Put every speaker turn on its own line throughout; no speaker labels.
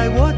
在我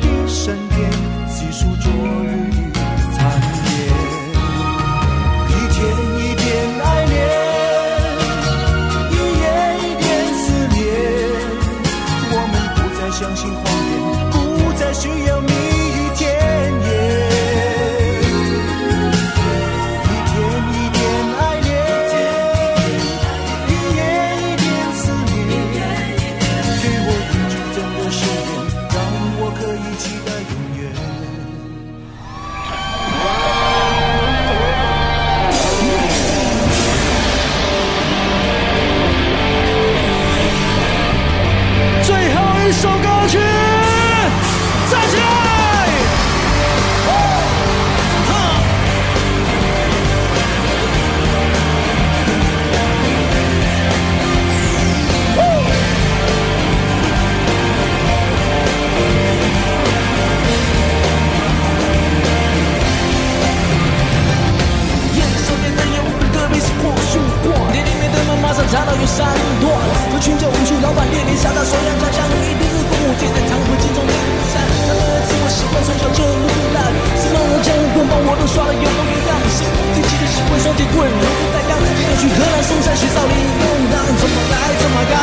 查到有闪躲，有群叫无数老板列列下大手扬家乡，一定是父母借在常会集中点山，他们的自我习惯从小就腐烂，什么我江湖棍棒我都刷了有模有样，新自己的习惯双截棍，如不带钢，今天去河南嵩山学少林用当，怎么来怎么改，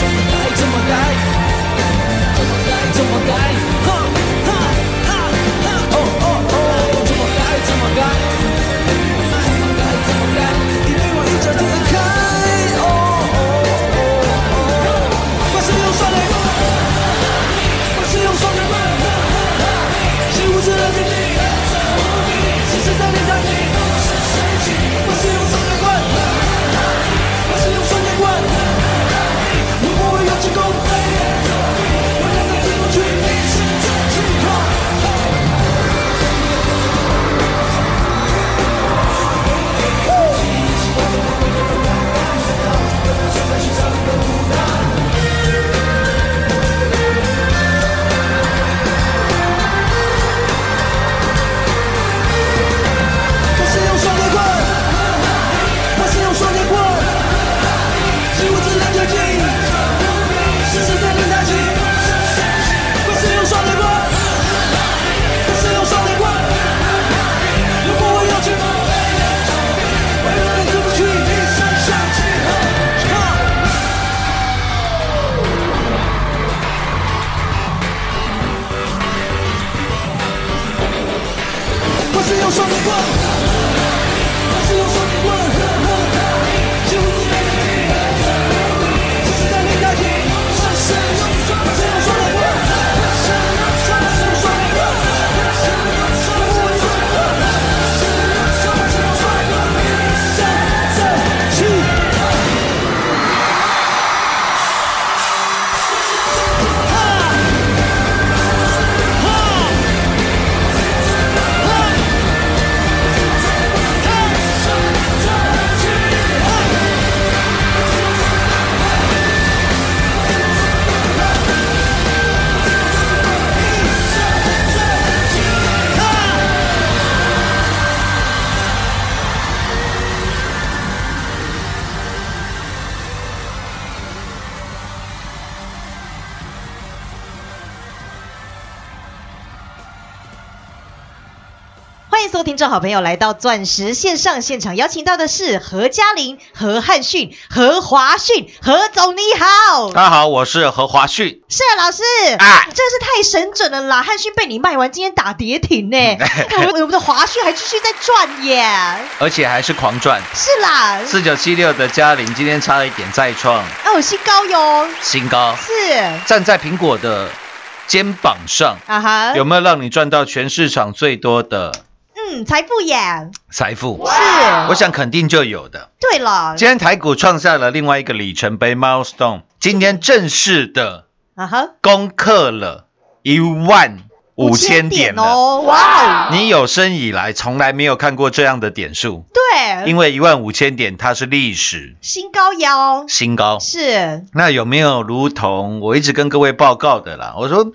怎么改怎么改，怎么改怎么改，哈哈哈哈，哦哦哦，怎么改怎么改。怎么改怎么改，一对我一脚踢得开。
听，众好朋友来到钻石线上现场，邀请到的是何嘉玲、何汉逊、何华逊，何总你好。
大家好，我是何华旭。
是啊，老师，
啊
你真的是太神准了啦！汉逊被你卖完，今天打跌停呢，哎我们我们的华逊还继续在赚耶。
而且还是狂赚。
是啦，
四九七六的嘉玲今天差了一点再创
哦，新高哟，
新高，
是
站在苹果的肩膀上，
啊哈，
有没有让你赚到全市场最多的
嗯，财富耶，
财富，
是，
我想肯定就有的。
对了，
今天台股创下了另外一个里程碑 milestone，今天正式的
啊哈，
攻克了一万五千点了。
哦，哇哦，
你有生以来从来没有看过这样的点数，
对，
因为一万五千点它是历史。
新高腰。
新高。
是，
那有没有如同我一直跟各位报告的啦？我说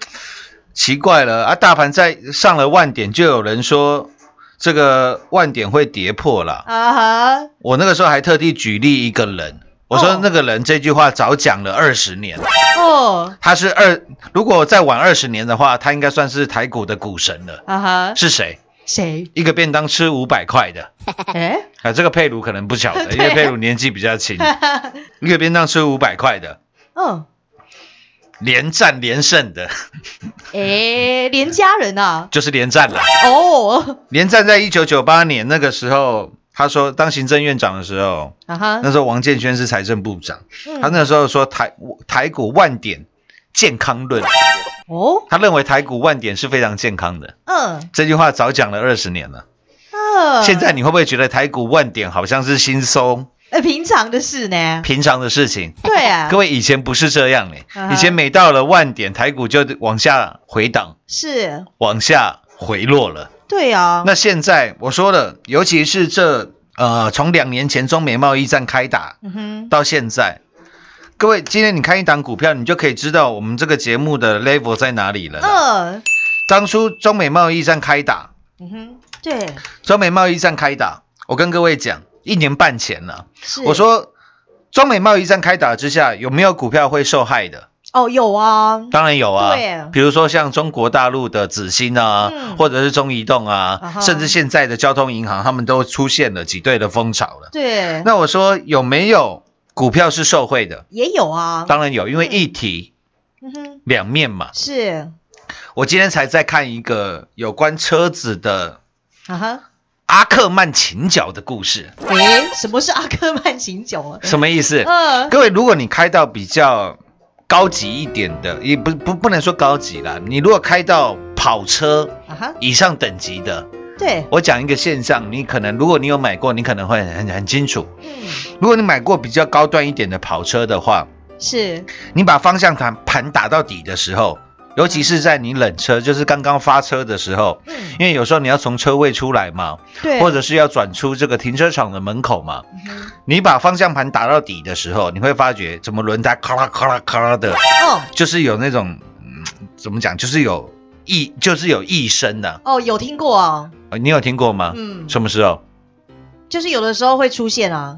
奇怪了啊，大盘在上了万点，就有人说这个万点会跌破了。
啊哈，
我那个时候还特地举例一个人，我说
哦
那个人这句话早讲了二十年，
哦，
他是二，如果再晚二十年的话，他应该算是台股的股神了。
啊哈，
是谁？
谁？
一个便当吃五百块的
哎，
啊，这个佩鲁可能不晓得，因
对
为佩鲁年纪比较轻。一个便当吃五百块的，
嗯，
连战连胜的，
哎，连家人啊，
就是连战了。
哦，
连战在一九九八年那个时候，他说当行政院长的时候，
啊哈，
那时候王建轩是财政部长，
嗯。
他那时候说台台股万点健康论，
哦，
他认为台股万点是非常健康的。
嗯，
这句话早讲了二十年了，
嗯，
现在你会不会觉得台股万点好像是轻松
呃平常的事呢？
平常的事情？
对啊，
各位以前不是这样嘞
啊哈，
以前每到了万点，台股就往下回档，
是，
往下回落了。
对啊，
那现在我说了，尤其是这呃，从两年前中美贸易战开打
嗯哼，
到现在，各位今天你看一档股票，你就可以知道我们这个节目的 level 在哪里了啦。
嗯，
当初中美贸易战开打，
嗯哼，对，
中美贸易战开打，我跟各位讲，一年半前了，
是，
我，说中美贸易战开打之下，有没有股票会受害的？
哦，有啊，
当然有啊。
对，
比如说像中国大陆的紫星啊，
嗯。
或者是中移动啊，
啊
甚至现在的交通银行，他们都出现了挤兑的风潮了。
对，
那我说有没有股票是受惠的？
也有啊，
当然有，因为一体
嗯，
两面嘛。
是，
我今天才在看一个有关车子的
啊哈，
阿克曼琴角的故事，
诶，什么是阿克曼琴角啊？
什么意思？
嗯，
各位，如果你开到比较高级一点的，也不不不能说高级啦，你如果开到跑车
啊哈，
以上等级的，
对，
我讲一个现象，你可能如果你有买过，你可能会很很清楚。
嗯，
如果你买过比较高端一点的跑车的话，
是，
你把方向盘盘打到底的时候，尤其是在你冷车，就是刚刚发车的时候，
嗯，
因为有时候你要从车位出来嘛，
对，
或者是要转出这个停车场的门口嘛，
嗯，
你把方向盘打到底的时候，你会发觉怎么轮胎咔啦咔啦咔啦的，
哦，
就是有那种，嗯，怎么讲，就是有异，就是有异声的、
哦，有听过啊，
呃你有听过吗？
嗯，
什么时候？
就是有的时候会出现啊，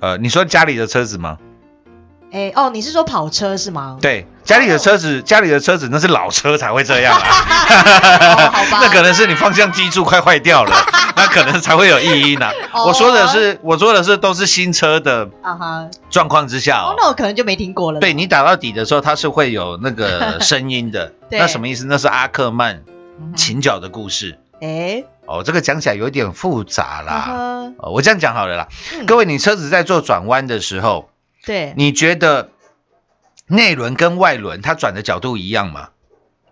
呃，你说家里的车子吗？
哎，哦，你是说跑车是吗？
对，家里的车子，家里的车子那是老车才会这样啊。
哦好吧
那可能是你方向机柱快坏掉了，那可能才会有异音啊。
哦
我说的是，我说的是都是新车的
啊哈，
状况之下
哦
哦，。
那我可能就没听过了。
对你打到底的时候，它是会有那个声音的。那什么意思？那是阿克曼琴脚的故事
哎，
哦。这个讲起来有点复杂
啊
啦。
哈，
哦，我这样讲好了啦。
嗯
各位，你车子在做转弯的时候，
对，
你觉得内轮跟外轮它转的角度一样吗？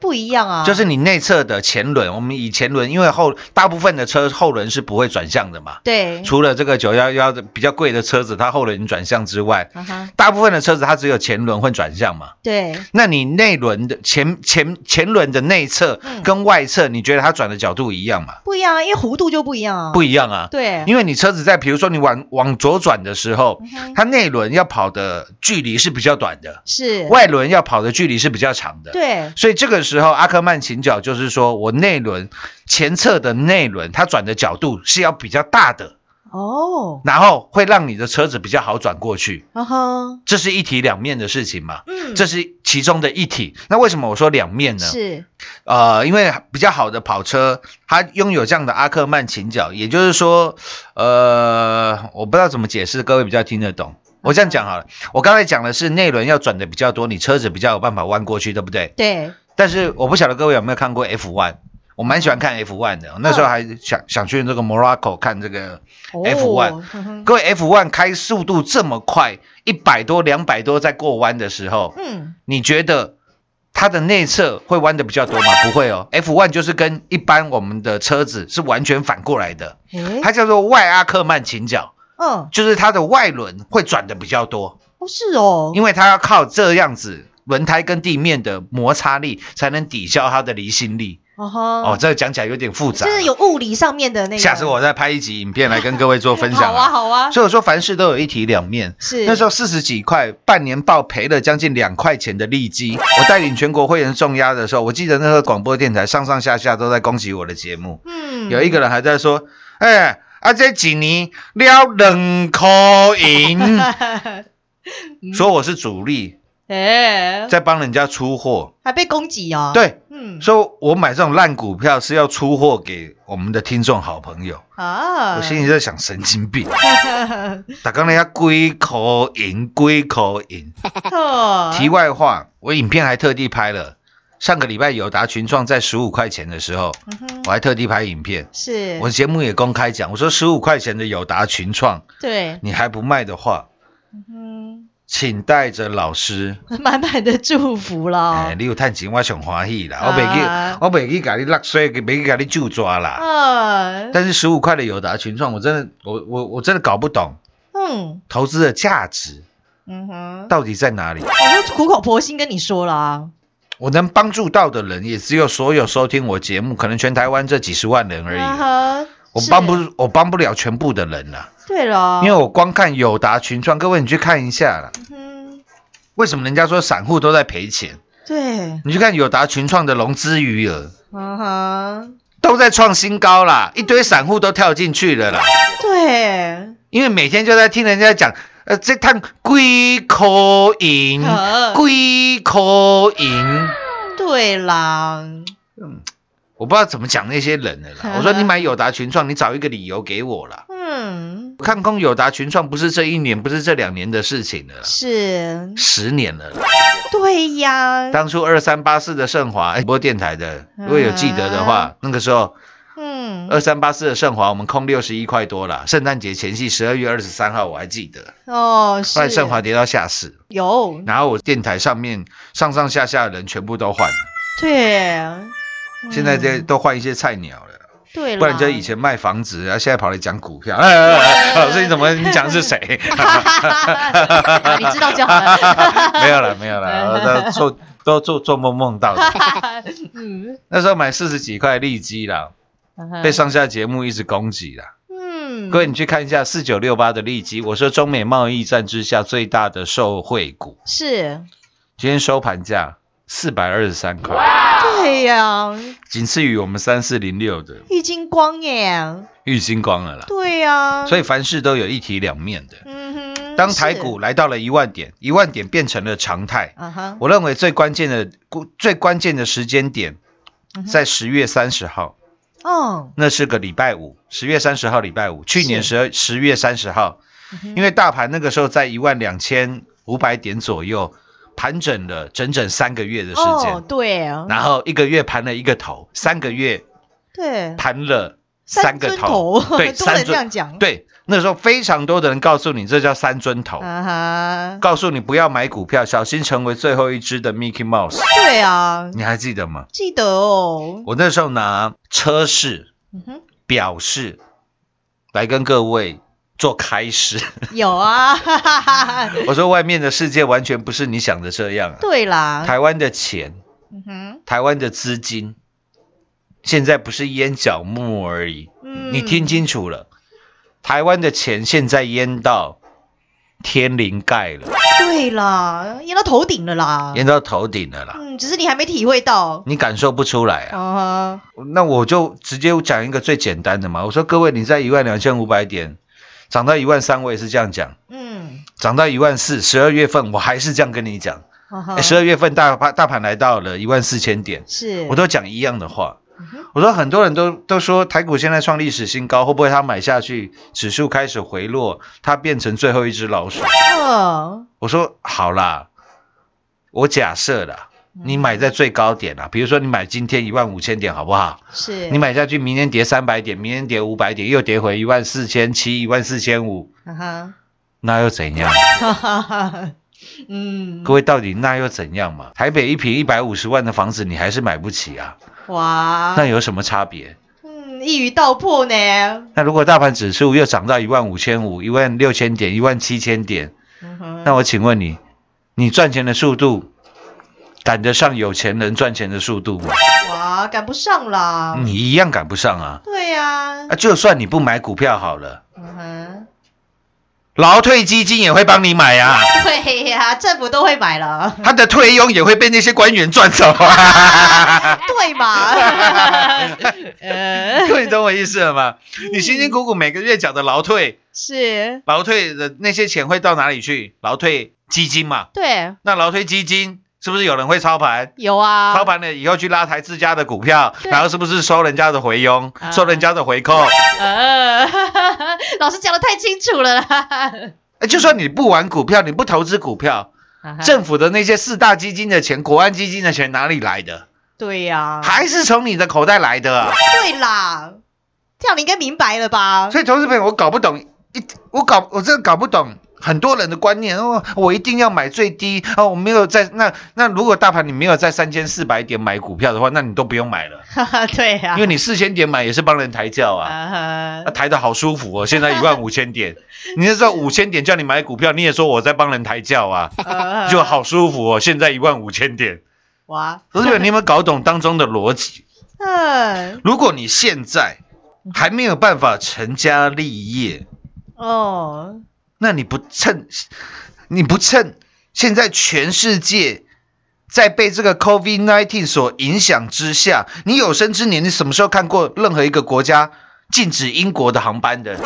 不一样啊，
就是你内侧的前轮，我们以前轮，因为后大部分的车后轮是不会转向的嘛，
对，
除了这个九幺幺的比较贵的车子，它后轮转向之外，大部分的车子它只有前轮会转向嘛。
对，
那你内轮的前前前轮的内侧
嗯。
跟外侧，你觉得它转的角度一样吗？
不一样啊，因为弧度就不一样啊，
不一样啊，
对，
因为你车子在比如说你往往左转的时候
嗯，
它内轮要跑的距离是比较短的，
是，
外轮要跑的距离是比较长的。
对，
所以这个时候，阿克曼琴脚就是说我内轮前侧的内轮，它转的角度是要比较大的，
哦，
然后会让你的车子比较好转过去。
啊哈，
这是一体两面的事情嘛，
嗯，
这是其中的一体。那为什么我说两面呢？
是，
呃，因为比较好的跑车，它拥有这样的阿克曼琴脚，也就是说，呃，我不知道怎么解释，各位比较听得懂。我这样讲好了，我刚才讲的是内轮要转的比较多，你车子比较有办法弯过去，对不对？
对，
但是我不晓得各位有没有看过 F one，我蛮喜欢看 F one 的，那时候还想想去这个 Morocco 看这个。F1
哦哼哼。
各位 F one 开速度这么快，一百多、两百多在过弯的时候，
嗯，
你觉得它的内侧会弯的比较多吗？不会哦，F1 就是跟一般我们的车子是完全反过来的，
诶，
它叫做外阿克曼倾角，
嗯，
就是它的外轮会转的比较多，
哦是哦，
因为它要靠这样子轮胎跟地面的摩擦力才能抵消它的离心力。
哦哈，
哦，这个讲起来有点复杂
就，是有物理上面的那个。
下次我再拍一集影片来跟各位做分享
好啊好啊，
所以我说凡事都有一体两面。
是
那时候四十几块，半年报赔了将近两块钱的利基。我带领全国会员重压的时候，我记得那个广播电台上上下下都在恭喜我的节目。
嗯
有一个人还在说：“哎、啊这几年了两块银，说我是主力，
哎，
在帮人家出货。
还被攻击哦。，
对，
嗯
说我买这种烂股票是要出货给我们的听众好朋友。
啊，
我心里在想，神经病，打刚人家龟口银，龟口银。
哦
题外话，我影片还特地拍了。上个礼拜友达群创在十五块钱的时候，
嗯
我还特地拍影片。
是，
我节目也公开讲，我说十五块钱的友达群创，
对，
你还不卖的话，
嗯，
请带着老师。
满满的祝福啦
哎，。你有探钱，我上欢喜啦。我
啊
袂去，我袂去甲你落水，袂去甲你就抓啦。
啊，
但是十五块的友达群创，我真的，我我我真的搞不懂
嗯
投资的价值
嗯哼，
到底在哪里。
我就苦口婆心跟你说啦啊，
我能帮助到的人，也只有所有收听我节目，可能全台湾这几十万人而已。我帮不，我帮不了全部的人了，
对了，
因为我光看友达群创，各位你去看一下了。
嗯，
为什么人家说散户都在赔钱？
对，
你去看友达群创的融资余额。
啊哈，
都在创新高啦，一堆散户都跳进去了啦，
对，
因为每天就在听人家讲，呃，这趟龟口银，
啊
龟口银。
对啦，
我不知道怎么讲那些人了啦。我说你买友达群创，你找一个理由给我啦。
嗯，
看空友达群创不是这一年，不是这两年的事情了，
是，
十年了啦。
对呀，
当初二三八四的盛华，哎，播电台的，如果有记得的话，那个时候
嗯，
二三八四的盛华，我们空六十一块多啦。圣诞节前夕，十二月二十三号，我还记得。
哦，是
后来盛华跌到下市，
有，
然后我电台上面上上下下的人全部都换了，
对，
现在这
嗯
都换一些菜鸟了。
对，
不然就以前卖房子，然后现在跑来讲股票。哎哎哎哎老师，你怎么你讲是谁？
你知道就好了。
没有了，没有了，都做都做做梦梦到的。
嗯，
那时候买四十几块利基啦，被上下节目一直攻击啦。
嗯，
各位，你去看一下四九六八的利基，我说中美贸易战之下最大的受惠股，
是，
今天收盘价四百二十三块，
对呀，
仅次于我们三四零六的。
郁金光耶，
玉金光了啦。
对呀，以，
所以凡事都有一体两面的。
嗯哼，
当台股来到了一万点，一万点变成了常态，
啊哈，
我认为最关键的最关键的时间点在十月三十号，
哦，
那是个礼拜五，十月三十号礼拜五，去年十十月三十号，
嗯
因为大盘那个时候在一万两千五百点左右盘整了整整三个月的时
哦，
间，
对啊，
然后一个月盘了一个头，三个月
对，
盘了三个
尊
头，
头，
对，三
这样讲，，
对，那时候非常多的人告诉你这叫三尊头，告诉你不要买股票，小心成为最后一只的 Mickey Mouse，
对啊，
你还记得吗？
记得哦，
我那时候拿车市
嗯哼，
表示来跟各位做开始，
有啊，
我说外面的世界完全不是你想的这样啊，
对啦，
台湾的钱，
嗯哼，
台湾的资金，现在不是淹脚木而已，
嗯。
你听清楚了，台湾的钱现在淹到天灵盖了，
对啦，淹到头顶了啦，
淹到头顶了啦，
嗯，只是你还没体会到，
你感受不出来啊。
啊哈，
那我就直接讲一个最简单的嘛，我说各位你在一万两千五百点涨到一万三，我也是这样讲，
嗯，
涨到一万四，十二月份我还是这样跟你讲，十二月份大盘大盘来到了一万四千点，
是，
我都讲一样的话。
嗯。
我说很多人都都说台股现在创历史新高，会不会它买下去，指数开始回落，它变成最后一只老鼠？
嗯，
我说好啦，我假设啦，你买在最高点啦，比如说你买今天一万五千点好不好？
是，
你买下去，明天跌三百点，明天跌五百点，又跌回一万四千七、一万四千五，
啊哈，
那又怎样？
哈哈哈，嗯，
各位到底那又怎样嘛？台北一平一百五十万的房子你还是买不起啊？
哇，
那有什么差别？
嗯，一语道破呢。
那如果大盘指数又涨到一万五千五、一万六千点、一万七千点，
嗯
那我请问你，你赚钱的速度赶得上有钱人赚钱的速度吗？
哇，赶不上啦。
你一样赶不上啊！
对呀、
啊，就算你不买股票好了，
嗯哼，
劳退基金也会帮你买啊，
对呀、政府都会买了，
他的退佣也会被那些官员赚走啊。
对嘛？呃，
你懂我意思了吗？你辛辛苦苦每个月缴的劳退，
是，
劳退的那些钱会到哪里去？劳退基金嘛。
对，
那劳退基金是不是有人会操盘？
有啊，
操盘了以后去拉抬自家的股票，然后是不是收人家的回佣，
啊
收人家的回扣？
呃，老师讲的太清楚了啦。
哎就算你不玩股票，你不投资股票，政府的那些四大基金的钱、国安基金的钱哪里来的？
对呀、
还是从你的口袋来的啊！
对啦，这样你应该明白了吧？
所以，投资朋友，我搞不懂，一我搞我真的搞不懂很多人的观念哦，我一定要买最低哦，我没有在那那如果大盘你没有在三千四百点买股票的话，那你都不用买了，
对呀、
因为你四千点买也是帮人抬轿啊。
啊
抬的好舒服哦！现在一万五千点，你那时候五千点叫你买股票，你也说我在帮人抬轿啊，
呃
就好舒服哦。现在一万五千点，
哇，
投资者，你有没有搞懂当中的逻辑？
嗯，
如果你现在还没有办法成家立业，
哦，
那你不趁，你不趁现在全世界在被这个 COVID-19 所影响之下，你有生之年你什么时候看过任何一个国家禁止英国的航班的？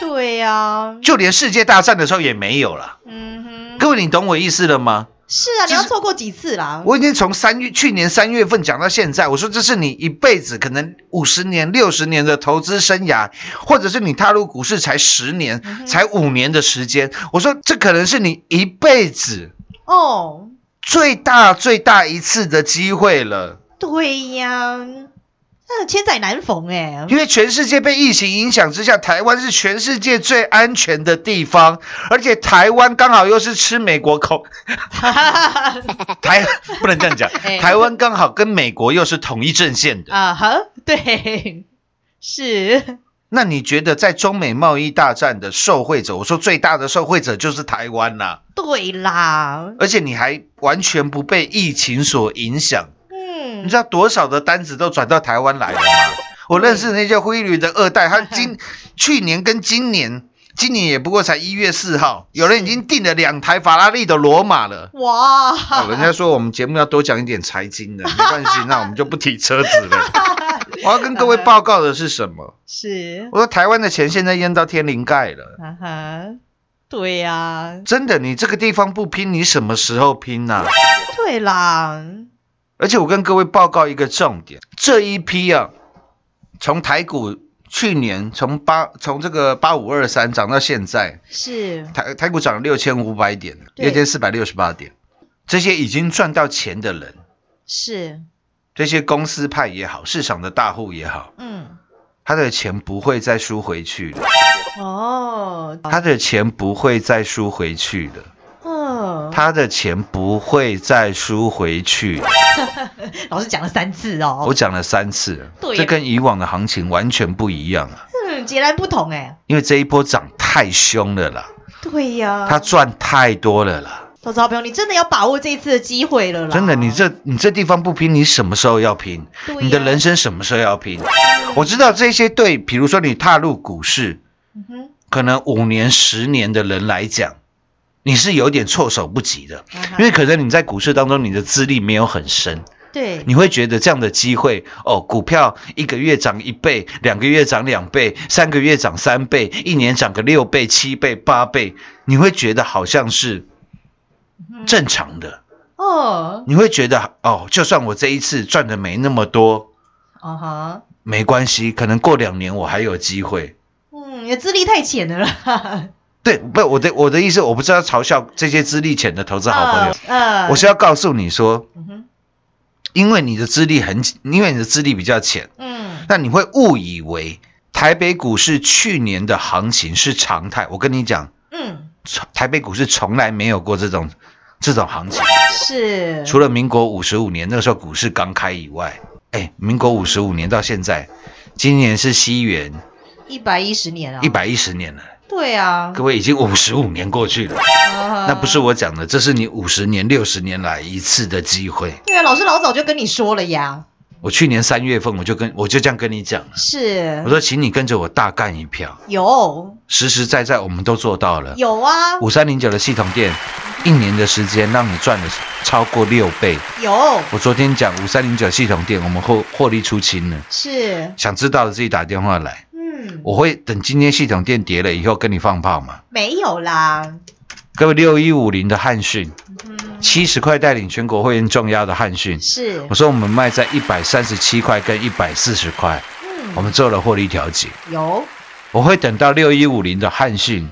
对呀、
就连世界大战的时候也没有了。
嗯哼，
各位，你懂我意思了吗？
是啊，你要错过几次啦？
我已经从三月去年三月份讲到现在，我说这是你一辈子可能五十年、六十年的投资生涯，或者是你踏入股市才十年、才五年的时间。我说这可能是你一辈子
哦，
最大最大一次的机会了，
对呀，那千载难逢哎，
因为全世界被疫情影响之下，台湾是全世界最安全的地方，而且台湾刚好又是吃美国口，台不能这样讲，
哎。
台湾刚好跟美国又是统一阵线的。
啊哈，对，是，
那你觉得在中美贸易大战的受惠者，我说最大的受惠者就是台湾啦、
对啦，
而且你还完全不被疫情所影响，
嗯
你知道多少的单子都转到台湾来了吗？我认识那些汇率的二代，他今去年跟今年，今年也不过才一月四号，有人已经订了两台法拉利的罗马了。
哇，
哦人家说我们节目要多讲一点财经的，没关系，那我们就不提车子了。我要跟各位报告的是什么？
是，
我说台湾的钱现在淹到天灵盖了。
啊哈，对呀，
真的，你这个地方不拼，你什么时候拼呐、
对啦，
而且我跟各位报告一个重点，这一批啊，从台股去年从八从这个八五二三涨到现在，
是，
台台股涨了六千五百点，
对。
六千四百六十八点，这些已经赚到钱的人，
是，
这些公司派也好，市场的大户也好，
嗯，
他的钱不会再输回去的，
哦，
他的钱不会再输回去的，
嗯，
他的钱不会再输回去。
老师讲了三次哦，
我讲了三次了，
对
这跟以往的行情完全不一样啊！
嗯，截然不同哎，
因为这一波涨太凶了啦，
对呀，
他赚太多了啦。
投资好朋友，你真的要把握这一次的机会了啦，
真的，你这你这地方不拼，你什么时候要拼？
对呀
你的人生什么时候要拼？我知道这些对，比如说你踏入股市，
嗯哼，
可能五年、十年的人来讲，你是有点措手不及的，因为可能你在股市当中你的资历没有很深，
对，
你会觉得这样的机会哦，股票一个月涨一倍，两个月涨两倍，三个月涨三倍，一年涨个六倍、七倍、八倍，你会觉得好像是正常的。
哦，
你会觉得哦，就算我这一次赚的没那么多，
哦哈，
没关系，可能过两年我还有机会。
嗯，你的资历太浅了啦，
对，不，我的我的意思，我不是要嘲笑这些资历浅的投资好朋友，
嗯，
我是要告诉你说，
嗯哼，
因为你的资历很，因为你的资历比较浅，
嗯，
那你会误以为台北股市去年的行情是常态。我跟你讲，
嗯，
从台北股市从来没有过这种这种行情，
是，
除了民国五十五年那个时候股市刚开以外，哎，民国五十五年到现在，今年是西元
一百一十年啊，
一，百一十年了，
对啊，
各位已经五十五年过去了，
那
那不是，我讲的，这是你五十年、六十年来一次的机会。
对啊，老师老早就跟你说了呀，
我去年三月份我就跟我就这样跟你讲了，
是。
我，说请你跟着我大干一票，
有。
实实在在我们都做到了。
有啊，
五三零九的系统店，一年的时间让你赚了超过六倍。
有。
我昨天讲五三零九系统店，我们获获利出清了。
是，
想知道的自己打电话来，
嗯，
我会等今天系统店跌了以后跟你放炮嘛。
没有啦，
各位六一五零的汉讯，
嗯，
七十块带领全国会员重压的汉讯，
是
我，说我们卖在一百三十七块跟一百四十块，
嗯，
我们做了获利调节。
有，
我会等到六一五零的汉讯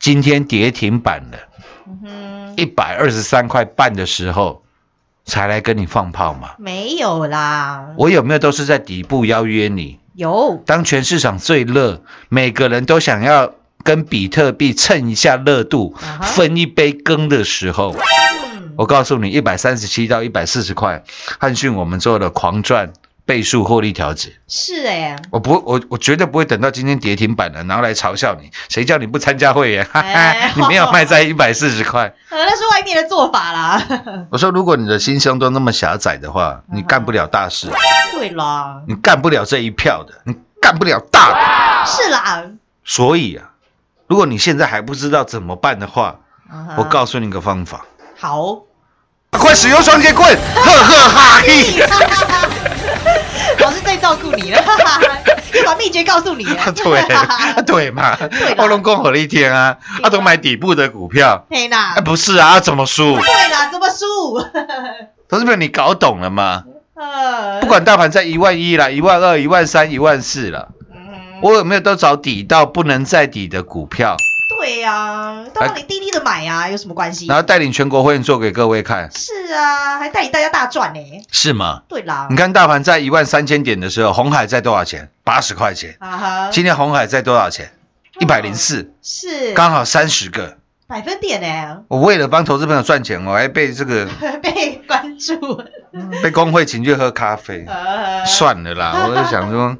今天跌停板了，
嗯哼，
一百二十三块半的时候，才来跟你放炮嘛。
没有啦，
我有没有都是在底部邀约你？
有，
当全市场最热，每个人都想要跟比特币蹭一下热度分一杯羹的时候，
嗯，
我告诉你，一百三十七到一百四十块，汉讯我们做了狂赚倍数获利调节。
是哎，
我不，我我绝对不会等到今天跌停板了，然后来嘲笑你。谁叫你不参加会员？哈
哎
哈，你没有卖在一百四十块。
呃，那是外面的做法啦，
我说，如果你的心胸都那么狭窄的话，
嗯
你干不了大事，
对啦，
你干不了这一票的，你干不了大的。
是啦，
所以啊，如果你现在还不知道怎么办的话，
嗯
我告诉你个方法，
好，
快使用双节棍，呵呵哈嘿。
老师在照顾你了，就 把秘诀告诉你了。
对，对嘛我拢讲好你一天啊，啊都买底部的股票，
嘿啦。
啊，不是啊，啊怎么输？
对啦，怎么输？
投资朋友，你搞懂了吗？
呃。
不管大盘在一万一啦、一万二、一万三、一万四了，
嗯。
我有没有都找底到不能再底的股票，
对呀，都让你低低的买啊，有什么关系
然？后带领全国会员做给各位看，
是啊，还带领大家大赚呢。
是吗？
对啦
你，看大盘在一万三千点的时候，红海在多少钱？八十块钱。
啊哈，
今天红海在多少钱？一百零四，
是
刚好三十个。
百分点呢，
我为了帮投资朋友赚钱，我还被这个
被关注。
被工会请去喝咖啡。
呃，
算了啦，我就想说，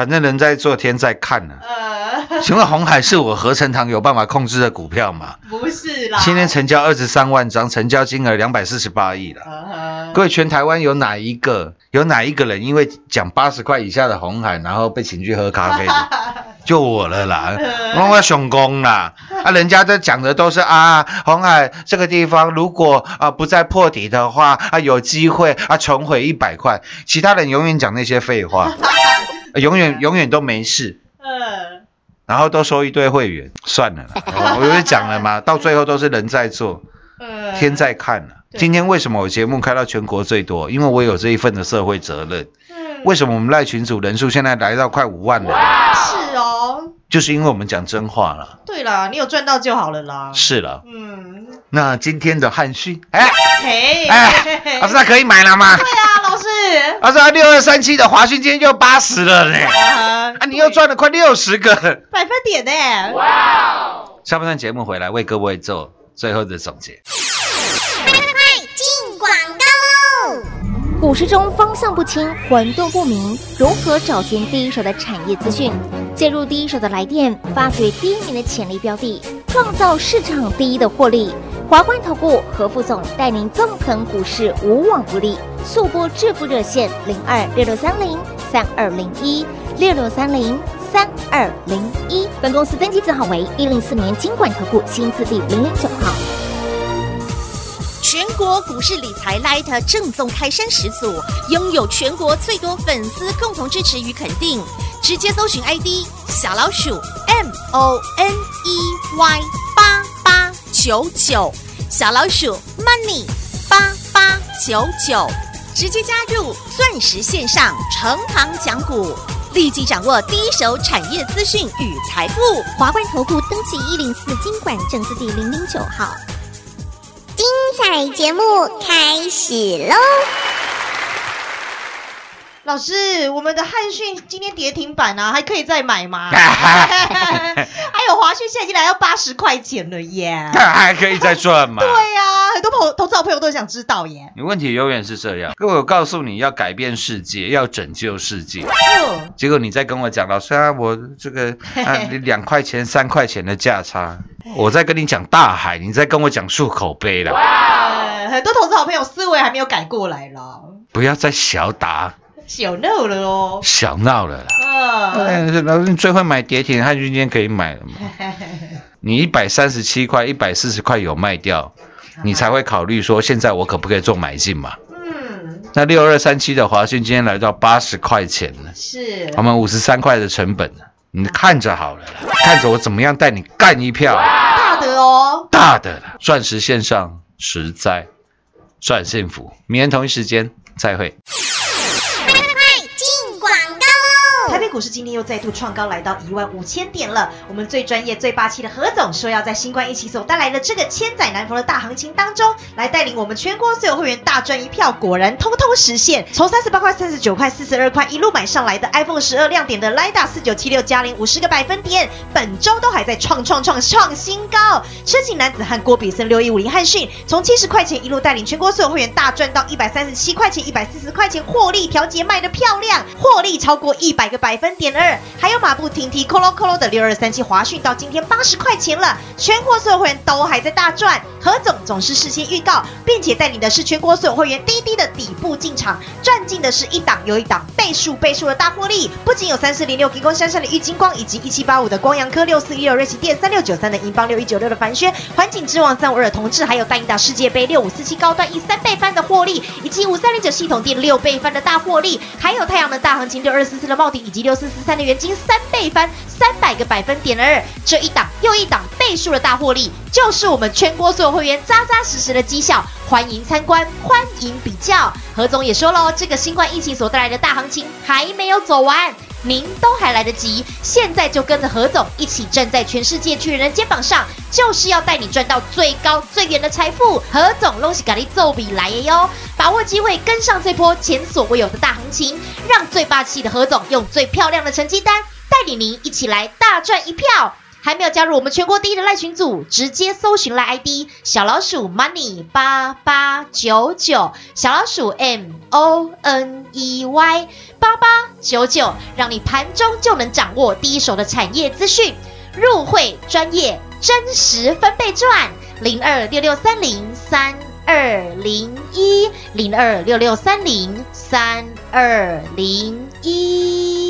反正人在做天在看呢、
呃，
请问红海是我合成堂有办法控制的股票吗？
不是啦。
今天成交二十三万张，成交金额两百四十八亿了。
呃
各位，全台湾有哪一个有哪一个人因为讲八十块以下的红海，然后被请去喝咖啡的？就我了啦，我要熊功啦！啊，人家在讲的都是啊，红海这个地方如果啊不再破底的话，啊有机会啊重回一百块。其他人永远讲那些废话，啊 永远永远都没事。
嗯，
然后都收一堆会员，算了啦，我我就讲了嘛，到最后都是人在做，
呃
天在看今天为什么我节目开到全国最多？因为我有这一份的社会责任。
嗯
为什么我们赖群组人数现在来到快五万人？
是哦，
就是因为我们讲真话了。
对啦，你有赚到就好了啦。
是了，
嗯，
那今天的汉讯，哎
嘿，
哎，老师那可以买了吗？
对啊，老师，
老师，啊六二三七的华讯今天就八十了呢，
啊
啊，你又赚了快六十个。
百分点呢？
下半段节目回来为各位做最后的总结。
进广告喽！
股市中方向不清、混沌不明，如何找寻第一手的产业资讯？介入第一手的来电，发掘第一名的潜力标的，创造市场第一的获利。华冠投顾何副总带领纵横股市，无往不利。速播致富热线零二六六三零三二零一六六三零三二零一。本公司登记字号为一零四年经管投顾新字第零零九号。
全国股市理财 Light 正宗开山始祖，拥有全国最多粉丝共同支持与肯定。直接搜寻 ID 小老鼠 M O N E Y 八八九九，小老鼠 Money 八八九九，直接加入钻石线上成行讲股，立即掌握第一手产业资讯与财富。
华冠投顾登记一零四经管证字第零零九号。
精彩节目开始喽！
老师，我们的汉讯今天跌停板啊，还可以再买吗？还有华讯现在已经来到八十块钱了耶。
那还可以再赚嘛？
对呀、很多朋友投资好朋友都想知道耶。
你问题永远是这样，各位，我告诉你要改变世界，要拯救世界，
嗯，
结果你再跟我讲，老师啊，我这个啊 两块钱、三块钱的价差，我在跟你讲大海，你在跟我讲漱口杯了，
哇，很多投资好朋友思维还没有改过来啦，
不要再小打
小闹了哦。
小闹了啦。
嗯，
哎，老师，你最会买跌停，汉军今天可以买了嘛？你一百三十七块、一百四十块有卖掉，你才会考虑说，现在我可不可以做买进嘛？
嗯，
那六二三七的华讯今天来到八十块钱了，
是
我们五十三块的成本，你看着好了啦，看着我怎么样带你干一票
大的哦。
大的了钻石线上实在赚幸福。明天同一时间再会。
股市今天又再度创高，来到一万五千点了。我们最专业、最霸气的何总说，要在新冠疫情所带来的这个千载难逢的大行情当中，来带领我们全国所有会员大赚一票。果然，通通实现。从三十八块、三十九块、四十二块一路买上来的 iPhone 十二亮点的 Lida 四九七六加零五十个百分点，本周都还在创创创创新高。痴情男子汉郭比森六一五零汉讯，从七十块钱一路带领全国所有会员大赚到一百三十七块钱、一百四十块钱，获利调节卖的漂亮，获利超过一百个百分点二。还有马不停蹄、扣喽扣喽的六二三七华讯，到今天八十块钱了，全国所有会员都还在大赚。何总总是事先预告，并且带领的是全国所有会员滴滴的底部进场，赚进的是一档又一档倍数倍数的大获利。不仅有三四零六提供山上的玉金光，以及一七八五的光阳科、六四一六瑞奇电、三六九三的银邦、六一九六的凡轩、环境之王三五二的同志，还有大英达世界杯六五四七高端以三倍翻的获利，以及五三零九系统店六倍翻的大获利，还有太阳能大行情六二四四的茂迪以及六六四四三的元金三倍翻三百个百分点二，这一档又一档倍数的大获利，就是我们全国所有会员扎扎实实的绩效。欢迎参观，欢迎比较。何总也说喽，这个新冠疫情所带来的大行情还没有走完。您都还来得及，现在就跟着何总一起站在全世界巨人的肩膀上，就是要带你赚到最高最远的财富。何总恭喜咖喱奏比来耶哟！把握机会，跟上这波前所未有的大行情，让最霸气的何总用最漂亮的成绩单带领您一起来大赚一票。还没有加入我们全国第一的赖群组，直接搜寻赖 ID 小老鼠 money 八八九九，小老鼠 M O N E Y 八八九九，让你盘中就能掌握第一手的产业资讯，入会专业，真实分倍赚，零二六六三零三二零一零二六六三零三二零一。